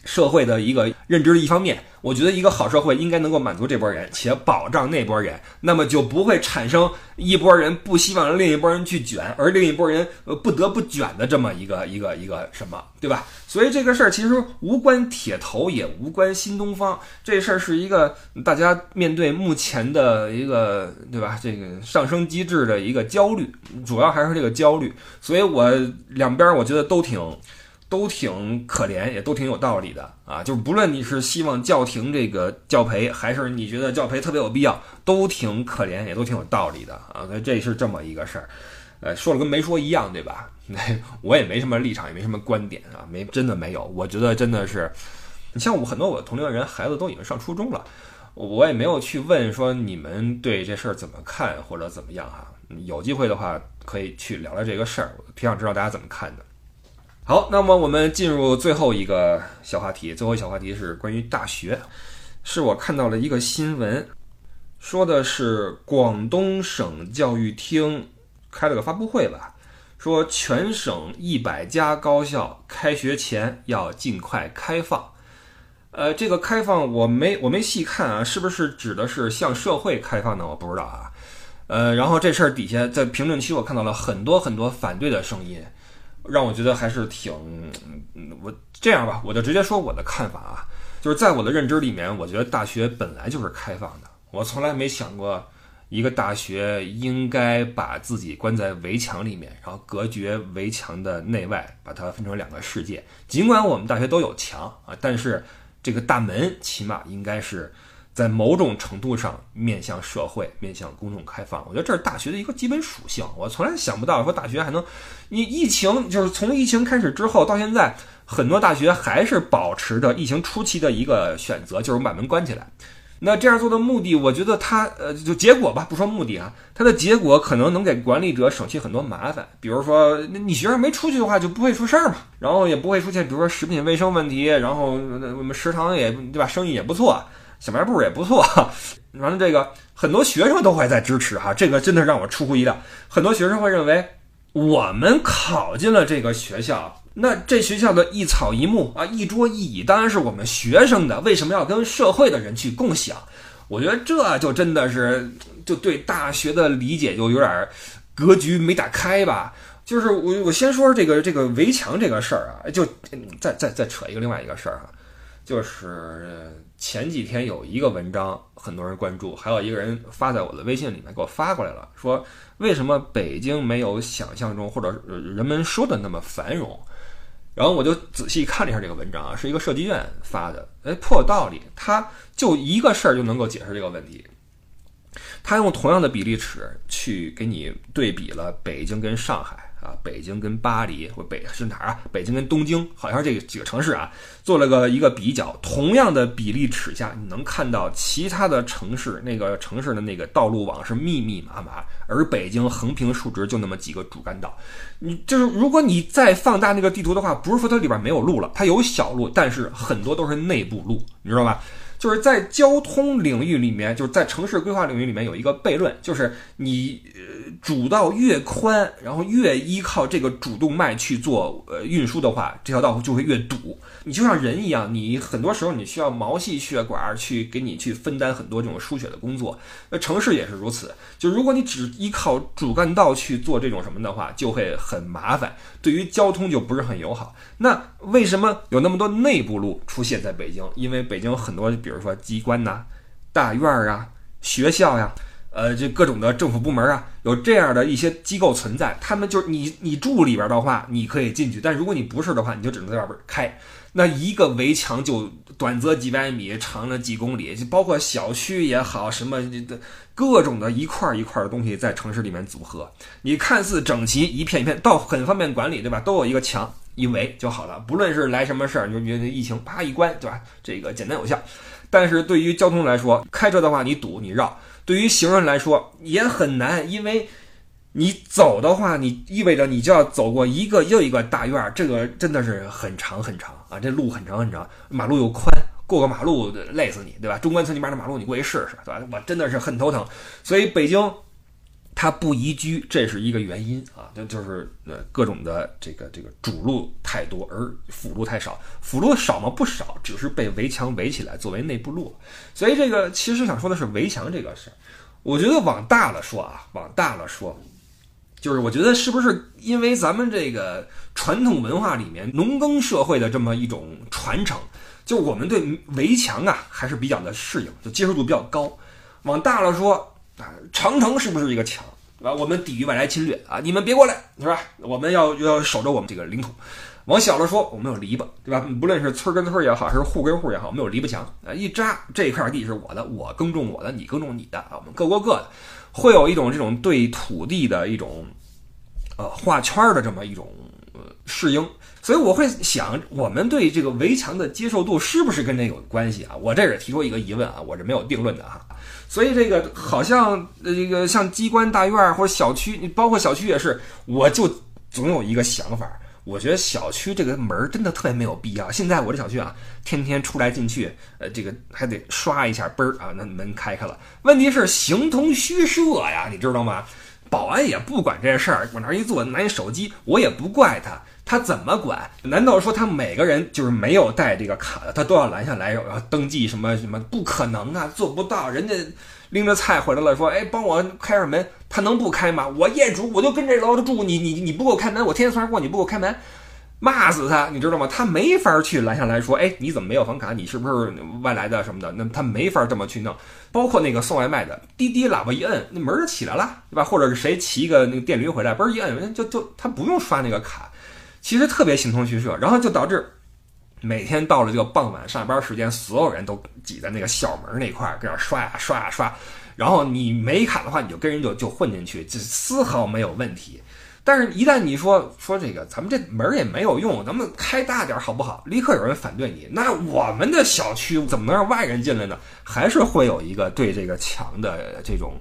社会的一个认知的一方面，我觉得一个好社会应该能够满足这波人，且保障那波人，那么就不会产生一波人不希望另一波人去卷，而另一波人呃不得不卷的这么一个一个一个什么，对吧？所以这个事儿其实无关铁头，也无关新东方，这事儿是一个大家面对目前的一个对吧？这个上升机制的一个焦虑，主要还是这个焦虑。所以我两边我觉得都挺。都挺可怜，也都挺有道理的啊！就是不论你是希望叫停这个教培，还是你觉得教培特别有必要，都挺可怜，也都挺有道理的啊！所以这是这么一个事儿，呃，说了跟没说一样，对吧？我也没什么立场，也没什么观点啊，没真的没有。我觉得真的是，你像我很多我同龄人，孩子都已经上初中了，我也没有去问说你们对这事儿怎么看或者怎么样哈。有机会的话可以去聊聊这个事儿，挺想知道大家怎么看的。好，那么我们进入最后一个小话题。最后一小话题是关于大学，是我看到了一个新闻，说的是广东省教育厅开了个发布会吧，说全省一百家高校开学前要尽快开放。呃，这个开放我没我没细看啊，是不是指的是向社会开放呢？我不知道啊。呃，然后这事儿底下在评论区我看到了很多很多反对的声音。让我觉得还是挺，我这样吧，我就直接说我的看法啊，就是在我的认知里面，我觉得大学本来就是开放的，我从来没想过一个大学应该把自己关在围墙里面，然后隔绝围墙的内外，把它分成两个世界。尽管我们大学都有墙啊，但是这个大门起码应该是。在某种程度上面向社会、面向公众开放，我觉得这是大学的一个基本属性。我从来想不到说大学还能，你疫情就是从疫情开始之后到现在，很多大学还是保持着疫情初期的一个选择，就是把门关起来。那这样做的目的，我觉得它呃就结果吧，不说目的啊，它的结果可能能给管理者省去很多麻烦。比如说，你学生没出去的话，就不会出事儿嘛，然后也不会出现比如说食品卫生问题，然后我们食堂也对吧，生意也不错。小卖部也不错，完了这个很多学生都会在支持哈，这个真的让我出乎意料。很多学生会认为，我们考进了这个学校，那这学校的一草一木啊，一桌一椅当然是我们学生的，为什么要跟社会的人去共享？我觉得这就真的是就对大学的理解就有点格局没打开吧。就是我我先说这个这个围墙这个事儿啊，就再再再扯一个另外一个事儿哈，就是。前几天有一个文章，很多人关注，还有一个人发在我的微信里面给我发过来了，说为什么北京没有想象中或者人们说的那么繁荣？然后我就仔细看了一下这个文章啊，是一个设计院发的，哎，颇有道理，他就一个事儿就能够解释这个问题。他用同样的比例尺去给你对比了北京跟上海。啊，北京跟巴黎或北是哪儿啊？北京跟东京，好像是这几个城市啊，做了个一个比较。同样的比例尺下，你能看到其他的城市那个城市的那个道路网是密密麻麻，而北京横平竖直就那么几个主干道。你就是如果你再放大那个地图的话，不是说它里边没有路了，它有小路，但是很多都是内部路，你知道吧？就是在交通领域里面，就是在城市规划领域里面有一个悖论，就是你呃主道越宽，然后越依靠这个主动脉去做呃运输的话，这条道就会越堵。你就像人一样，你很多时候你需要毛细血管去给你去分担很多这种输血的工作。那城市也是如此，就如果你只依靠主干道去做这种什么的话，就会很麻烦，对于交通就不是很友好。那为什么有那么多内部路出现在北京？因为北京有很多。比如说机关呐、大院儿啊、学校呀，呃，这各种的政府部门啊，有这样的一些机构存在。他们就是你，你住里边的话，你可以进去；但如果你不是的话，你就只能在外边开。那一个围墙就短则几百米，长了几公里，就包括小区也好，什么的各种的一块一块的东西在城市里面组合。你看似整齐，一片一片，倒很方便管理，对吧？都有一个墙一围就好了。不论是来什么事儿，你就觉得疫情啪一关，对吧？这个简单有效。但是对于交通来说，开车的话你堵你绕；对于行人来说也很难，因为你走的话，你意味着你就要走过一个又一个大院儿，这个真的是很长很长啊！这路很长很长，马路又宽，过个马路累死你，对吧？中关村那边的马路你过去试试，对吧？我真的是很头疼。所以北京它不宜居，这是一个原因啊，那就是呃各种的这个这个主路太多，而辅路太少。辅路少吗？不少，只是被围墙围起来作为内部路。所以这个其实想说的是围墙这个事儿。我觉得往大了说啊，往大了说，就是我觉得是不是因为咱们这个传统文化里面农耕社会的这么一种传承，就我们对围墙啊还是比较的适应，就接受度比较高。往大了说。啊，长城是不是一个墙啊？我们抵御外来侵略啊！你们别过来，是吧？我们要要守着我们这个领土。往小了说，我们有篱笆，对吧？不论是村跟村也好，还是户跟户也好，我们有篱笆墙啊。一扎这块地是我的，我耕种我的，你耕种你的啊。我们各过各的，会有一种这种对土地的一种呃画圈的这么一种呃适应。所以我会想，我们对这个围墙的接受度是不是跟这有关系啊？我这是提出一个疑问啊，我是没有定论的哈。所以这个好像这个像机关大院或者小区，包括小区也是，我就总有一个想法，我觉得小区这个门真的特别没有必要。现在我这小区啊，天天出来进去，呃，这个还得刷一下嘣儿啊，那门开开了。问题是形同虚设呀，你知道吗？保安也不管这事儿，往那一坐，拿一手机，我也不怪他。他怎么管？难道说他每个人就是没有带这个卡的，他都要拦下来要登记什么什么？不可能啊，做不到。人家拎着菜回来了，说：“哎，帮我开下门。”他能不开吗？我业主，我就跟这楼的住，你你你不给我开门，我天天算过，你不给我开门，骂死他，你知道吗？他没法去拦下来说：“哎，你怎么没有房卡？你是不是外来的什么的？”那他没法这么去弄。包括那个送外卖的，滴滴喇叭一摁，那门就起来了，对吧？或者是谁骑一个那个电驴回来，嘣一摁，就就他不用刷那个卡。其实特别形同虚设，然后就导致每天到了这个傍晚上班时间，所有人都挤在那个校门那块儿，搁那刷呀刷呀刷。然后你没卡的话，你就跟人就就混进去，这丝毫没有问题。但是，一旦你说说这个，咱们这门也没有用，咱们开大点好不好？立刻有人反对你。那我们的小区怎么能让外人进来呢？还是会有一个对这个墙的这种。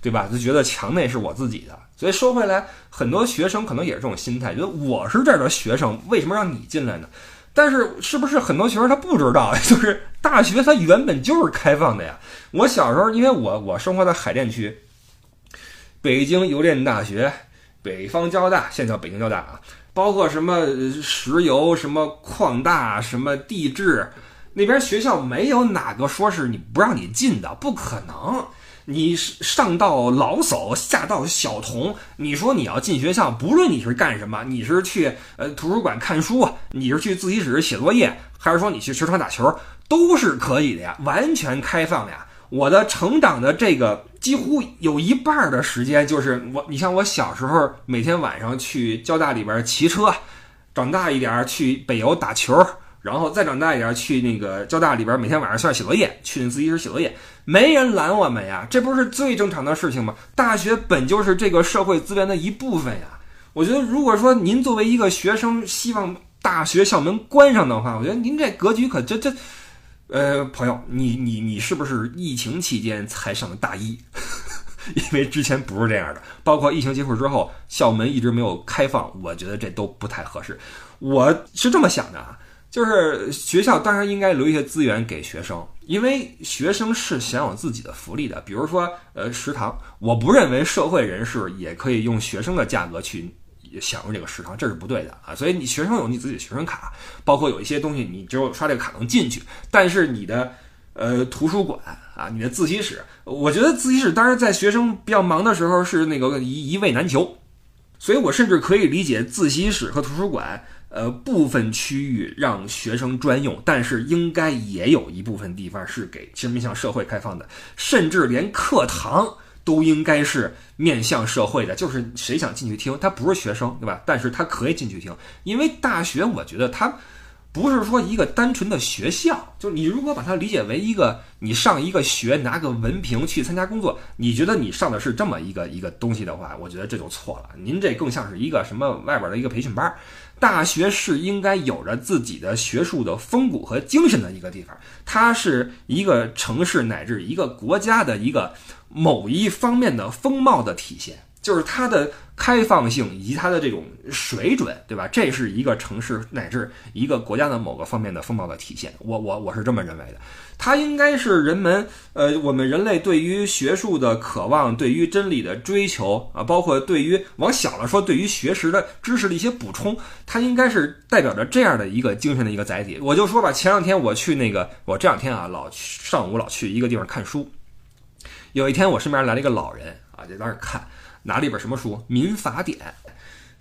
对吧？就觉得墙内是我自己的，所以说回来，很多学生可能也是这种心态，觉得我是这儿的学生，为什么让你进来呢？但是是不是很多学生他不知道，就是大学它原本就是开放的呀。我小时候，因为我我生活在海淀区，北京邮电大学、北方交大，现在叫北京交大啊，包括什么石油、什么矿大、什么地质，那边学校没有哪个说是你不让你进的，不可能。你上到老叟，下到小童，你说你要进学校，不论你是干什么，你是去呃图书馆看书，你是去自习室写作业，还是说你去球场打球，都是可以的呀，完全开放呀。我的成长的这个几乎有一半的时间，就是我，你像我小时候每天晚上去交大里边骑车，长大一点去北邮打球。然后再长大一点，去那个交大里边，每天晚上算写作业，去那自习室写作业，没人拦我们呀，这不是最正常的事情吗？大学本就是这个社会资源的一部分呀。我觉得，如果说您作为一个学生，希望大学校门关上的话，我觉得您这格局可这这，呃，朋友，你你你是不是疫情期间才上的大一？因为之前不是这样的，包括疫情结束之后，校门一直没有开放，我觉得这都不太合适。我是这么想的啊。就是学校当然应该留一些资源给学生，因为学生是享有自己的福利的。比如说，呃，食堂，我不认为社会人士也可以用学生的价格去享用这个食堂，这是不对的啊。所以你学生有你自己的学生卡，包括有一些东西你只有刷这个卡能进去。但是你的呃图书馆啊，你的自习室，我觉得自习室当然在学生比较忙的时候是那个一一位难求，所以我甚至可以理解自习室和图书馆。呃，部分区域让学生专用，但是应该也有一部分地方是给其实面向社会开放的，甚至连课堂都应该是面向社会的，就是谁想进去听，他不是学生，对吧？但是他可以进去听，因为大学，我觉得它不是说一个单纯的学校，就是你如果把它理解为一个你上一个学拿个文凭去参加工作，你觉得你上的是这么一个一个东西的话，我觉得这就错了，您这更像是一个什么外边的一个培训班。大学是应该有着自己的学术的风骨和精神的一个地方，它是一个城市乃至一个国家的一个某一方面的风貌的体现。就是它的开放性以及它的这种水准，对吧？这是一个城市乃至一个国家的某个方面的风貌的体现。我我我是这么认为的。它应该是人们呃，我们人类对于学术的渴望，对于真理的追求啊，包括对于往小了说，对于学识的知识的一些补充，它应该是代表着这样的一个精神的一个载体。我就说吧，前两天我去那个，我这两天啊，老上午老去一个地方看书。有一天我身边来了一个老人啊，就在那儿看。拿了一本什么书？《民法典》，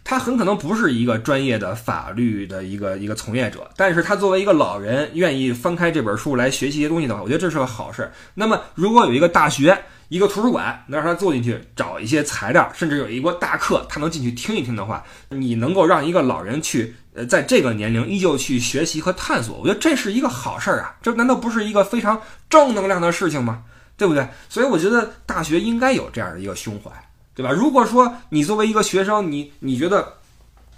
他很可能不是一个专业的法律的一个一个从业者，但是他作为一个老人，愿意翻开这本书来学习一些东西的话，我觉得这是个好事。那么，如果有一个大学、一个图书馆能让他坐进去找一些材料，甚至有一波大课，他能进去听一听的话，你能够让一个老人去呃，在这个年龄依旧去学习和探索，我觉得这是一个好事儿啊！这难道不是一个非常正能量的事情吗？对不对？所以我觉得大学应该有这样的一个胸怀。对吧？如果说你作为一个学生，你你觉得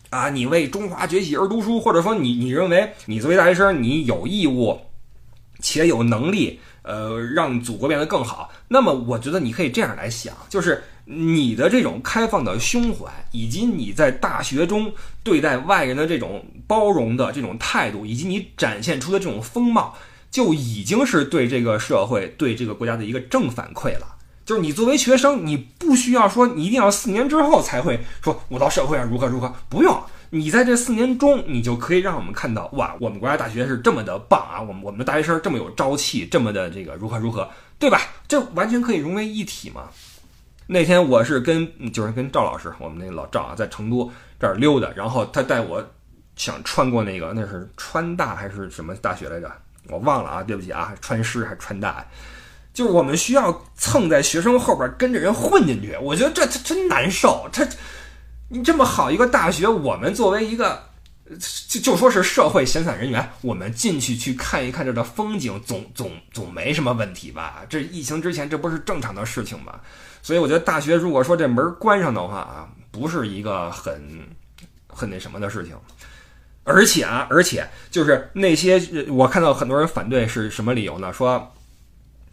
啊，你为中华崛起而读书，或者说你你认为你作为大学生，你有义务且有能力，呃，让祖国变得更好，那么我觉得你可以这样来想，就是你的这种开放的胸怀，以及你在大学中对待外人的这种包容的这种态度，以及你展现出的这种风貌，就已经是对这个社会、对这个国家的一个正反馈了。就是你作为学生，你不需要说你一定要四年之后才会说我到社会上如何如何，不用，你在这四年中，你就可以让我们看到，哇，我们国家大学是这么的棒啊，我们我们的大学生这么有朝气，这么的这个如何如何，对吧？这完全可以融为一体嘛。那天我是跟就是跟赵老师，我们那个老赵啊，在成都这儿溜达，然后他带我想穿过那个那是川大还是什么大学来着？我忘了啊，对不起啊，川师还是川大？就是我们需要蹭在学生后边跟着人混进去，我觉得这这真难受。他，你这么好一个大学，我们作为一个就就说是社会闲散人员，我们进去去看一看这的风景，总总总没什么问题吧？这疫情之前这不是正常的事情吗？所以我觉得大学如果说这门关上的话啊，不是一个很很那什么的事情。而且啊，而且就是那些我看到很多人反对是什么理由呢？说。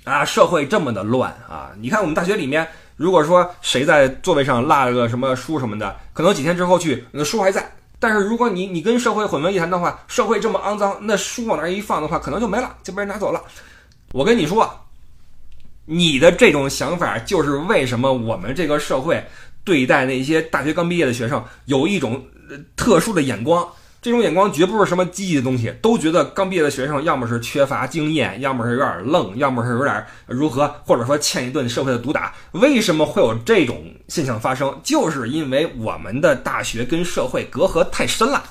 啊，社会这么的乱啊！你看我们大学里面，如果说谁在座位上落了个什么书什么的，可能几天之后去，那书还在。但是如果你你跟社会混为一谈的话，社会这么肮脏，那书往那一放的话，可能就没了，就被人拿走了。我跟你说，你的这种想法就是为什么我们这个社会对待那些大学刚毕业的学生有一种特殊的眼光。这种眼光绝不是什么积极的东西，都觉得刚毕业的学生要么是缺乏经验，要么是有点愣，要么是有点如何，或者说欠一顿社会的毒打。为什么会有这种现象发生？就是因为我们的大学跟社会隔阂太深了，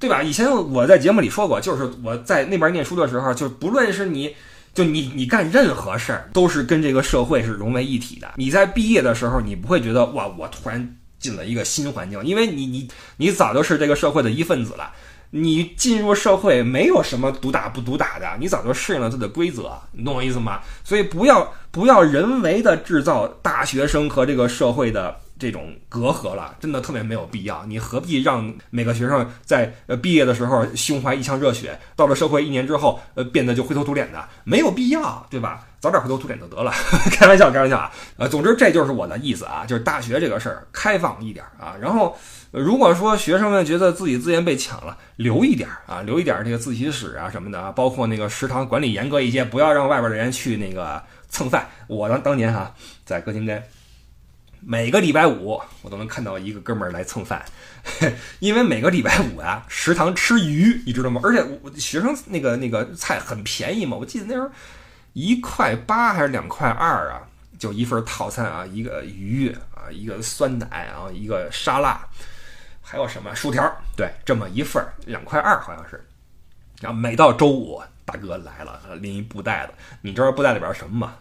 对吧？以前我在节目里说过，就是我在那边念书的时候，就是不论是你，就你你干任何事儿，都是跟这个社会是融为一体的。你在毕业的时候，你不会觉得哇，我突然。进了一个新环境，因为你你你早就是这个社会的一份子了。你进入社会没有什么毒打不毒打的，你早就适应了它的规则，你懂我意思吗？所以不要不要人为的制造大学生和这个社会的。这种隔阂了，真的特别没有必要。你何必让每个学生在呃毕业的时候胸怀一腔热血，到了社会一年之后，呃变得就灰头土脸的？没有必要，对吧？早点回头吐脸就得了。开玩笑，开玩笑啊。呃，总之这就是我的意思啊，就是大学这个事儿开放一点啊。然后，如果说学生们觉得自己资源被抢了，留一点啊，留一点这个自习室啊什么的啊，包括那个食堂管理严格一些，不要让外边的人去那个蹭饭。我当当年哈在歌厅街。每个礼拜五，我都能看到一个哥们儿来蹭饭，因为每个礼拜五啊，食堂吃鱼，你知道吗？而且我学生那个那个菜很便宜嘛，我记得那时候一块八还是两块二啊，就一份套餐啊，一个鱼啊，一个酸奶啊，一个沙拉，还有什么薯条？对，这么一份，两块二好像是。然后每到周五，大哥来了，拎一布袋子，你知道布袋里边什么吗？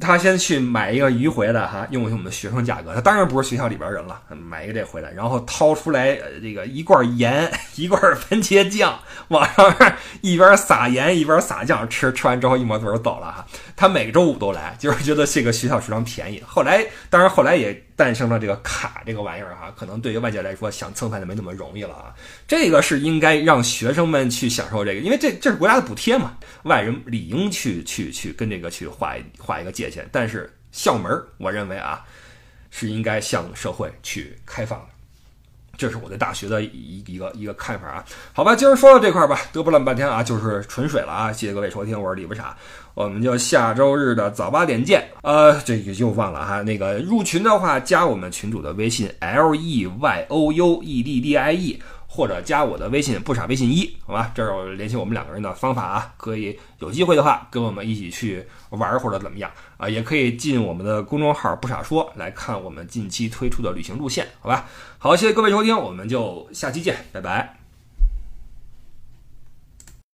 他先去买一个鱼回来，哈，用用我们学生价格，他当然不是学校里边人了，买一个这回来，然后掏出来这个一罐盐，一罐番茄酱，往上一边撒盐一边撒酱，吃吃完之后一抹嘴就走了哈。他每个周五都来，就是觉得这个学校食堂便宜。后来，当然后来也。诞生了这个卡这个玩意儿哈，可能对于外界来说想蹭饭就没那么容易了啊。这个是应该让学生们去享受这个，因为这这是国家的补贴嘛，外人理应去去去跟这个去画画一个界谢谢。但是校门，我认为啊，是应该向社会去开放的。这是我对大学的一一个一个看法啊。好吧，今儿说到这块儿吧，嘚啵了半天啊，就是纯水了啊。谢谢各位收听，我是李不傻，我们就下周日的早八点见。呃，这个又忘了哈，那个入群的话，加我们群主的微信 l e y o u e d d i e。或者加我的微信不傻微信一，好吧，这是联系我们两个人的方法啊，可以有机会的话跟我们一起去玩或者怎么样啊，也可以进我们的公众号不傻说来看我们近期推出的旅行路线，好吧，好，谢谢各位收听，我们就下期见，拜拜。